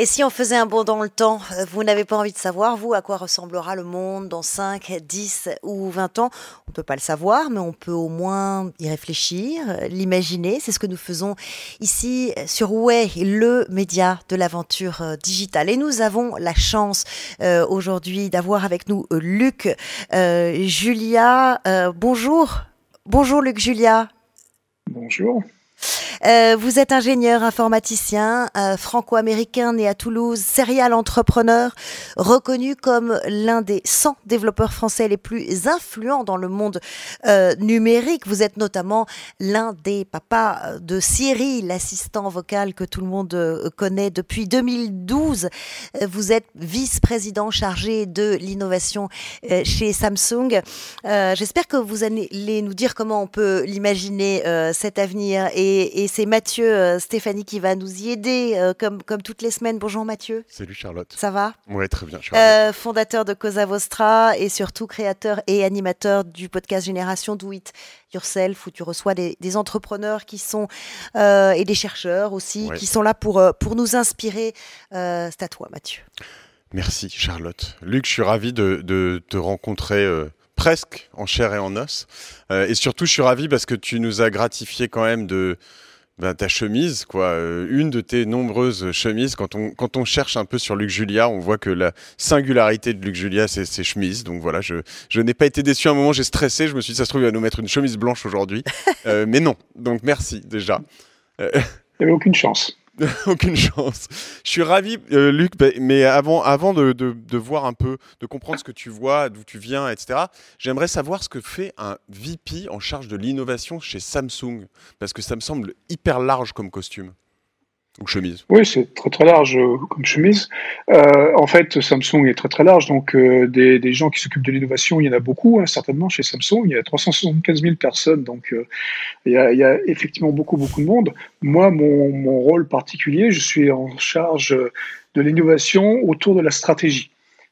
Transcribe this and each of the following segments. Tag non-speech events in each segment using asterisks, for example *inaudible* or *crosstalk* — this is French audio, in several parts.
Et si on faisait un bond dans le temps, euh, vous n'avez pas envie de savoir, vous, à quoi ressemblera le monde dans 5, 10 ou 20 ans On ne peut pas le savoir, mais on peut au moins y réfléchir, euh, l'imaginer. C'est ce que nous faisons ici sur Way, le média de l'aventure euh, digitale. Et nous avons la chance aujourd'hui d'avoir avec nous Luc, Julia. bonjour. Bonjour Luc, Julia. Bonjour. Euh, vous êtes ingénieur informaticien euh, franco-américain né à Toulouse, serial entrepreneur, reconnu comme l'un des 100 développeurs français les plus influents dans le monde euh, numérique. Vous êtes notamment l'un des papas de Siri, l'assistant vocal que tout le monde connaît depuis 2012. Vous êtes vice-président chargé de l'innovation chez Samsung. J'espère que vous allez nous dire comment on peut l'imaginer cet avenir et, et c'est Mathieu euh, Stéphanie qui va nous y aider, euh, comme, comme toutes les semaines. Bonjour Mathieu. Salut Charlotte. Ça va? Oui, très bien. Euh, fondateur de Cosa Vostra et surtout créateur et animateur du podcast Génération Do It Yourself, où tu reçois des, entrepreneurs qui sont, et des chercheurs aussi, qui sont là pour, pour nous inspirer. c'est à toi Mathieu. Merci Charlotte. Luc, je suis ravi de, de te rencontrer presque en chair et en os. et surtout, je suis ravi parce que tu nous as gratifié quand même de ben, ta chemise, quoi, euh, une de tes nombreuses chemises. Quand on, quand on cherche un peu sur Luc Julia, on voit que la singularité de Luc Julia, c'est ses chemises. Donc voilà, je, je n'ai pas été déçu. À un moment, j'ai stressé. Je me suis dit, ça se trouve, il va nous mettre une chemise blanche aujourd'hui. *laughs* Euh, mais non. Donc merci déjà. Euh, il n'y avait aucune chance. *laughs* Aucune chance. Je suis ravi, euh, Luc, bah, mais avant, avant de, de, voir un peu, de comprendre ce que tu vois, d'où tu viens, etc., j'aimerais savoir ce que fait un VP en charge de l'innovation chez Samsung, parce que ça me semble hyper large comme costume. Oui, c'est très très large euh, comme chemise. Euh, en fait, Samsung est très très large, donc euh, des, des, gens qui s'occupent de l'innovation, il y en a beaucoup, hein, certainement chez Samsung. Il y a 375 000 personnes, donc euh, il, y a, il, y a, effectivement beaucoup beaucoup de monde. Moi, mon, mon rôle particulier, je suis en charge de l'innovation autour de la stratégie.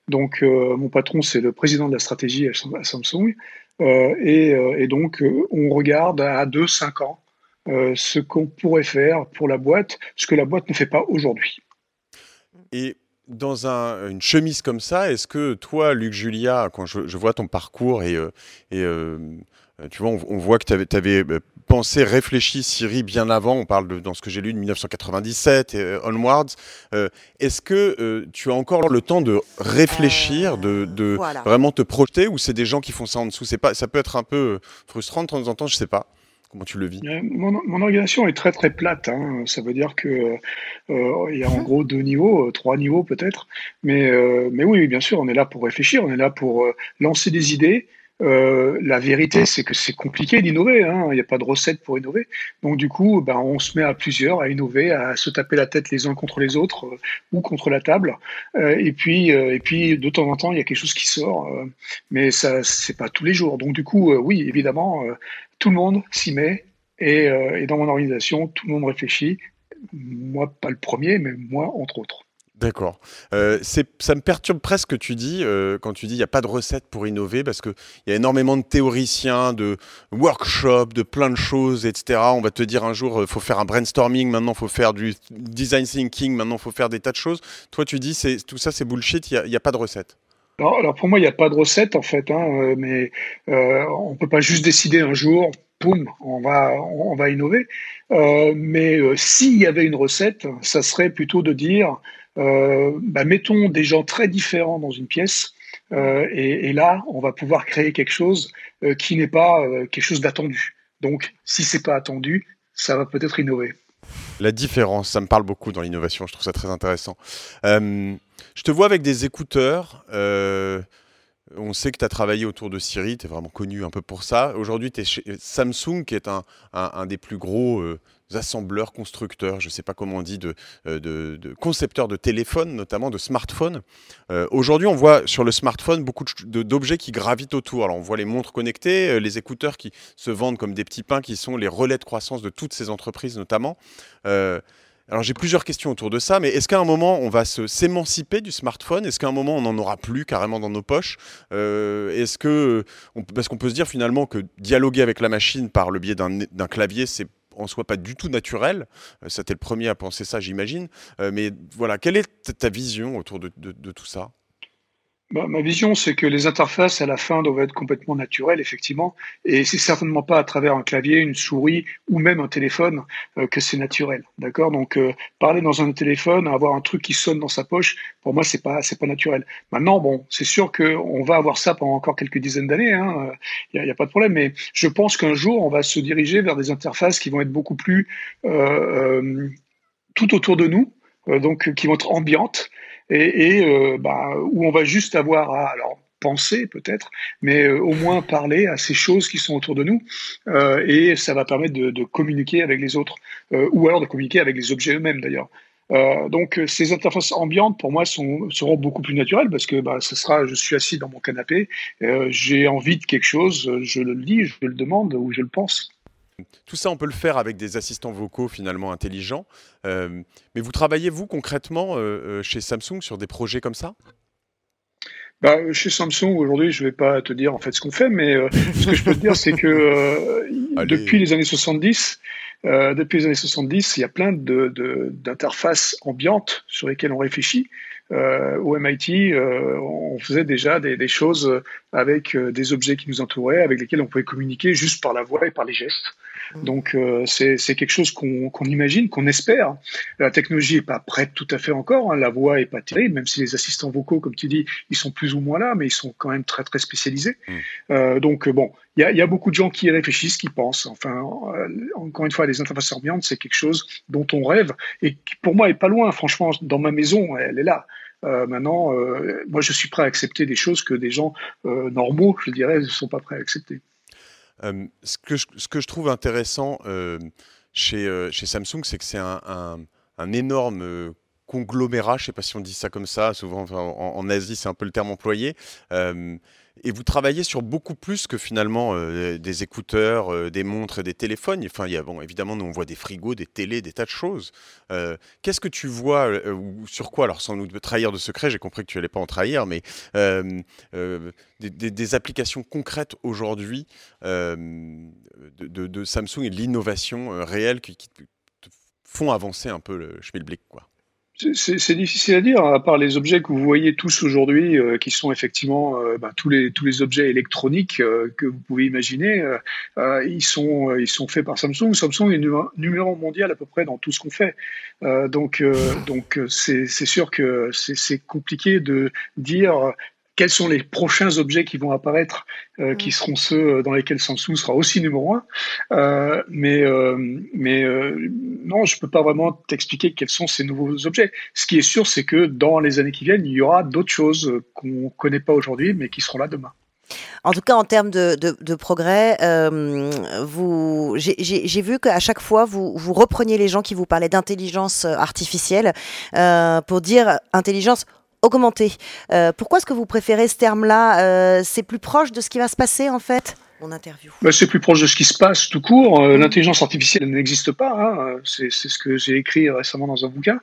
Donc, mon patron, c'est le président de la stratégie à Samsung, et, et, donc on regarde à 2-5 ans euh, ce qu'on pourrait faire pour la boîte, ce que la boîte ne fait pas aujourd'hui. Et dans une chemise comme ça, est-ce que toi, Luc Julia, quand je, vois ton parcours et, euh, et euh, tu vois, on, voit que tu avais, pensé, réfléchi Siri bien avant, on parle de, dans ce que j'ai lu de 1997 et onwards, est-ce que tu as encore le temps de réfléchir, de, vraiment te projeter, ou c'est des gens qui font ça en dessous? Pas, Ça peut être un peu frustrant de temps en temps, je sais pas. Comment tu le vis? Euh, mon, organisation est très très plate. Hein. Ça veut dire que euh, il y a en gros deux niveaux, euh, trois niveaux peut-être. Mais, mais oui, bien sûr, on est là pour réfléchir, on est là pour lancer des idées, euh, la vérité, c'est que c'est compliqué d'innover. Hein. Il n'y a pas de recette pour innover. Donc du coup, ben, on se met à plusieurs à innover, à se taper la tête les uns contre les autres euh, ou contre la table. Euh, et puis, euh, et puis de temps en temps, il y a quelque chose qui sort, mais ça, c'est pas tous les jours. Donc du coup, oui, évidemment, tout le monde s'y met. Et, et dans mon organisation, tout le monde réfléchit. Moi, pas le premier, mais moi, entre autres. D'accord. Euh, ça me perturbe presque que tu dis, euh, quand tu dis il n'y a pas de recette pour innover, parce qu'il y a énormément de théoriciens, de workshops, de plein de choses, etc. On va te dire un jour, il euh, faut faire un brainstorming, maintenant il faut faire du design thinking, maintenant il faut faire des tas de choses. Toi, tu dis, tout ça c'est bullshit, il n'y a, pas de recette. Alors, pour moi, il n'y a pas de recette en fait, hein, euh, mais euh, on ne peut pas juste décider un jour, poum, on va, on va innover. Euh, mais s'il y avait une recette, ça serait plutôt de dire euh, bah, mettons des gens très différents dans une pièce, euh, et, et, là, on va pouvoir créer quelque chose euh, qui n'est pas quelque chose d'attendu. Donc, si c'est pas attendu, ça va peut-être innover. La différence, ça me parle beaucoup dans l'innovation, je trouve ça très intéressant. je te vois avec des écouteurs. On sait que tu as travaillé autour de Siri, tu es vraiment connu un peu pour ça. Aujourd'hui, tu es chez Samsung, qui est un, des plus gros assembleurs, constructeurs, je ne sais pas comment on dit, euh, de, concepteurs de téléphones, notamment de smartphones. Euh, aujourd'hui, on voit sur le smartphone beaucoup d'objets qui gravitent autour. Alors, on voit les montres connectées, euh, les écouteurs qui se vendent comme des petits pains, qui sont les relais de croissance de toutes ces entreprises, notamment. Alors, j'ai plusieurs questions autour de ça, mais est-ce qu'à un moment, on va s'émanciper du smartphone? Est-ce qu'à un moment, on n'en aura plus carrément dans nos poches? Est-ce que, parce qu'on peut se dire finalement que dialoguer avec la machine par le biais d'un clavier, c'est en soi pas du tout naturel. C'était le premier à penser ça, j'imagine. mais voilà, quelle est ta vision autour de tout ça? Bah, ma vision, c'est que les interfaces à la fin doivent être complètement naturelles, effectivement, et c'est certainement pas à travers un clavier, une souris ou même un téléphone euh, que c'est naturel, d'accord? Donc euh, parler dans un téléphone, avoir un truc qui sonne dans sa poche, pour moi c'est pas c'est pas naturel. Maintenant, bon, c'est sûr qu'on va avoir ça pendant encore quelques dizaines d'années, il hein, n'y a, a, pas de problème, mais je pense qu'un jour on va se diriger vers des interfaces qui vont être beaucoup plus euh, tout autour de nous, donc qui vont être ambiantes et, et euh, bah, où on va juste avoir à alors penser peut-être, mais euh, au moins parler à ces choses qui sont autour de nous, euh, et ça va permettre de, de, communiquer avec les autres, euh, ou alors de communiquer avec les objets eux-mêmes d'ailleurs. Euh, donc ces interfaces ambiantes pour moi seront beaucoup plus naturelles parce que bah, ce sera, je suis assis dans mon canapé, j'ai envie de quelque chose, je le lis, je le demande ou je le pense. Tout ça, on peut le faire avec des assistants vocaux finalement intelligents. Euh, mais vous travaillez, vous, concrètement, euh, euh, chez Samsung sur des projets comme ça? Bah, chez Samsung, aujourd'hui, je ne vais pas te dire en fait ce qu'on fait, mais ce que je peux te dire, c'est que depuis les années 70, depuis les années 70, il y a plein d'interfaces de, ambiantes sur lesquelles on réfléchit. Au MIT, on faisait déjà des, des choses avec des objets qui nous entouraient, avec lesquels on pouvait communiquer juste par la voix et par les gestes. Mm. Donc euh, c'est quelque chose qu'on imagine, qu'on espère. La technologie est pas prête tout à fait encore, hein. la voix est pas terrible, même si les assistants vocaux, comme tu dis, ils sont plus ou moins là, mais ils sont quand même très très spécialisés. Mm. Euh, donc bon, il y a, y a, beaucoup de gens qui réfléchissent, qui pensent. Enfin, euh, encore une fois, les interfaces ambiantes, c'est quelque chose dont on rêve et qui pour moi est pas loin. Franchement, dans ma maison, elle est là. Euh, maintenant, euh, moi, je suis prêt à accepter des choses que des gens euh, normaux, je dirais, ne sont pas prêts à accepter. Ce, que je, trouve intéressant chez, Samsung, c'est que c'est un, énorme conglomérat, je ne sais pas si on dit ça comme ça, souvent en, Asie c'est un peu le terme employé, et vous travaillez sur beaucoup plus que finalement euh, des écouteurs, euh, des montres des téléphones. Enfin, y a, évidemment, nous on voit des frigos, des télés, des tas de choses. Euh, qu'est-ce que tu vois, ou sur quoi, alors sans nous trahir de secret, j'ai compris que tu n'allais pas en trahir, mais des, applications concrètes aujourd'hui de, Samsung et de l'innovation réelle qui, qui, font avancer un peu le schmilblick, quoi? C'est difficile à dire, à part les objets que vous voyez tous aujourd'hui, euh, qui sont effectivement euh, ben, tous, les, tous les objets électroniques euh, que vous pouvez imaginer, ils, sont, ils sont faits par Samsung. Samsung est numéro mondial à peu près dans tout ce qu'on fait. donc donc c'est sûr que c'est compliqué de dire quels sont les prochains objets qui vont apparaître, euh, qui seront ceux dans lesquels Samsung sera aussi numéro un. Euh, mais euh, mais non, je peux pas vraiment t'expliquer quels sont ces nouveaux objets. Ce qui est sûr, c'est que dans les années qui viennent, il y aura d'autres choses qu'on connaît pas aujourd'hui, mais qui seront là demain. En tout cas, en termes de, de, de progrès, euh, vous, j'ai vu qu'à chaque fois, vous, vous repreniez les gens qui vous parlaient d'intelligence artificielle euh, pour dire intelligence augmenter. Euh, pourquoi est-ce que vous préférez ce terme-là? Euh, C'est plus proche de ce qui va se passer en fait? Mon interview bah, C'est plus proche de ce qui se passe tout court. Euh, l'intelligence artificielle n'existe pas. Hein. C'est ce que j'ai écrit récemment dans un bouquin.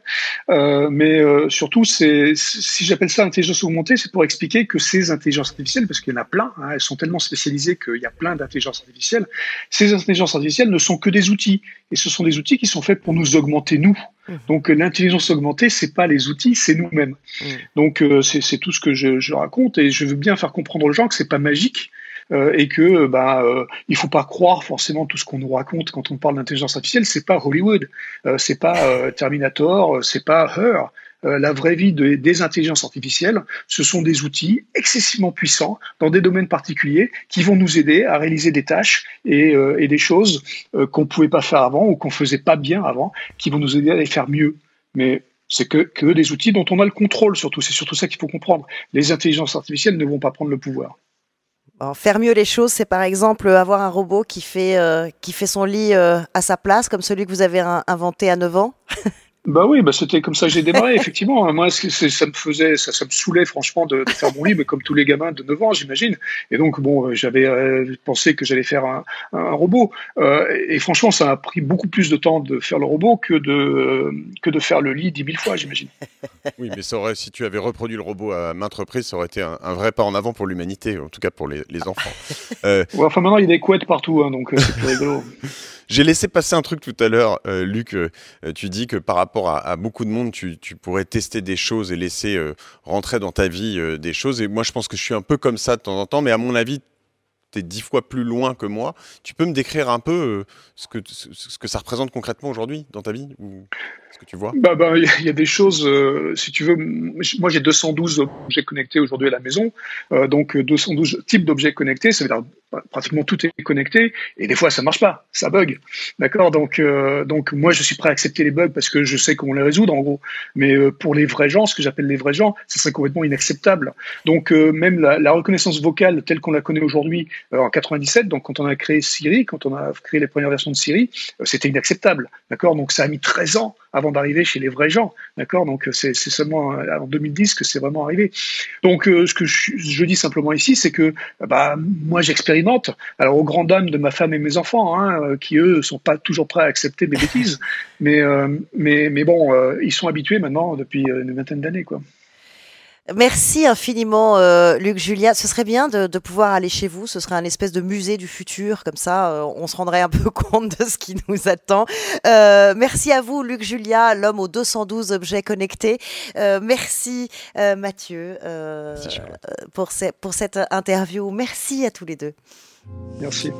Euh, mais euh, surtout, si j'appelle ça intelligence augmentée, c'est pour expliquer que ces intelligences artificielles, parce qu'il y en a plein, hein, elles sont tellement spécialisées qu'il y a plein d'intelligences artificielles, ces intelligences artificielles ne sont que des outils. Et ce sont des outils qui sont faits pour nous augmenter, nous. Mmh. Donc l'intelligence augmentée, c'est pas les outils, c'est nous-mêmes. Mmh. Donc c'est tout ce que je, je, raconte et je veux bien faire comprendre aux gens que c'est pas magique, et que bah euh, il faut pas croire forcément tout ce qu'on nous raconte quand on parle d'intelligence artificielle. C'est pas Hollywood, euh, c'est pas Terminator, c'est pas Her. la vraie vie des intelligences artificielles, ce sont des outils excessivement puissants dans des domaines particuliers qui vont nous aider à réaliser des tâches et, et des choses qu'on pouvait pas faire avant ou qu'on faisait pas bien avant, qui vont nous aider à les faire mieux. Mais c'est que, que des outils dont on a le contrôle surtout. C'est surtout ça qu'il faut comprendre. Les intelligences artificielles ne vont pas prendre le pouvoir faire mieux les choses, c'est par exemple avoir un robot qui fait, euh, son lit euh, à sa place, comme celui que vous avez inventé à 9 ans Bah oui, bah c'était comme ça que j'ai démarré, effectivement. Moi, ça me faisait, ça, ça me saoulait franchement de, de faire mon lit, mais comme tous les gamins de 9 ans, j'imagine. Et donc, bon, euh, j'avais euh, pensé que j'allais faire un, un robot. Euh, et franchement, ça a pris beaucoup plus de temps de faire le robot que de, que de faire le lit dix mille fois, j'imagine. *laughs* Oui, mais ça aurait, si tu avais reproduit le robot à maintes reprises, ça aurait été un, vrai pas en avant pour l'humanité, en tout cas pour les, les enfants. *laughs* Ouais, enfin, maintenant, il y a des couettes partout, hein, donc c'est plus *laughs* rigolo. J'ai laissé passer un truc tout à l'heure, euh, Luc. Euh, tu dis que par rapport à, beaucoup de monde, tu, pourrais tester des choses et laisser rentrer dans ta vie des choses. Et moi, je pense que je suis un peu comme ça de temps en temps, mais à mon avis, tu es dix fois plus loin que moi. Tu peux me décrire un peu ce, que, ce, que ça représente concrètement aujourd'hui dans ta vie bah, bah, Il y a des choses, si tu veux, moi j'ai 212 objets connectés aujourd'hui à la maison, donc 212 types d'objets connectés, ça veut dire pratiquement tout est connecté et des fois ça marche pas, ça bug. D'accord? Donc euh, donc moi je suis prêt à accepter les bugs parce que je sais comment les résoudre en gros. Mais euh, pour les vrais gens, ce que j'appelle les vrais gens, ça serait complètement inacceptable. Donc euh, même la, reconnaissance vocale telle qu'on la connaît aujourd'hui en 97, donc quand on a créé Siri, quand on a créé les premières versions de Siri, c'était inacceptable. D'accord? Donc ça a mis 13 ans avant d'arriver chez les vrais gens. D'accord? Donc c'est seulement en 2010 que c'est vraiment arrivé. Donc ce que je, je dis simplement ici, c'est que bah moi j'expérimente alors aux grandes dames de ma femme et mes enfants, hein, euh, qui eux sont pas toujours prêts à accepter mes bêtises, *laughs* mais, euh, mais, mais bon, euh, ils sont habitués maintenant depuis une vingtaine d'années, quoi. Merci infiniment, Luc Julia. Ce serait bien de, pouvoir aller chez vous. Ce serait un espèce de musée du futur. Comme ça, on se rendrait un peu *laughs* compte de ce qui nous attend. merci à vous, Luc Julia, l'homme aux 212 objets connectés. merci, Mathieu, pour, pour cette interview. Merci à tous les deux. Merci.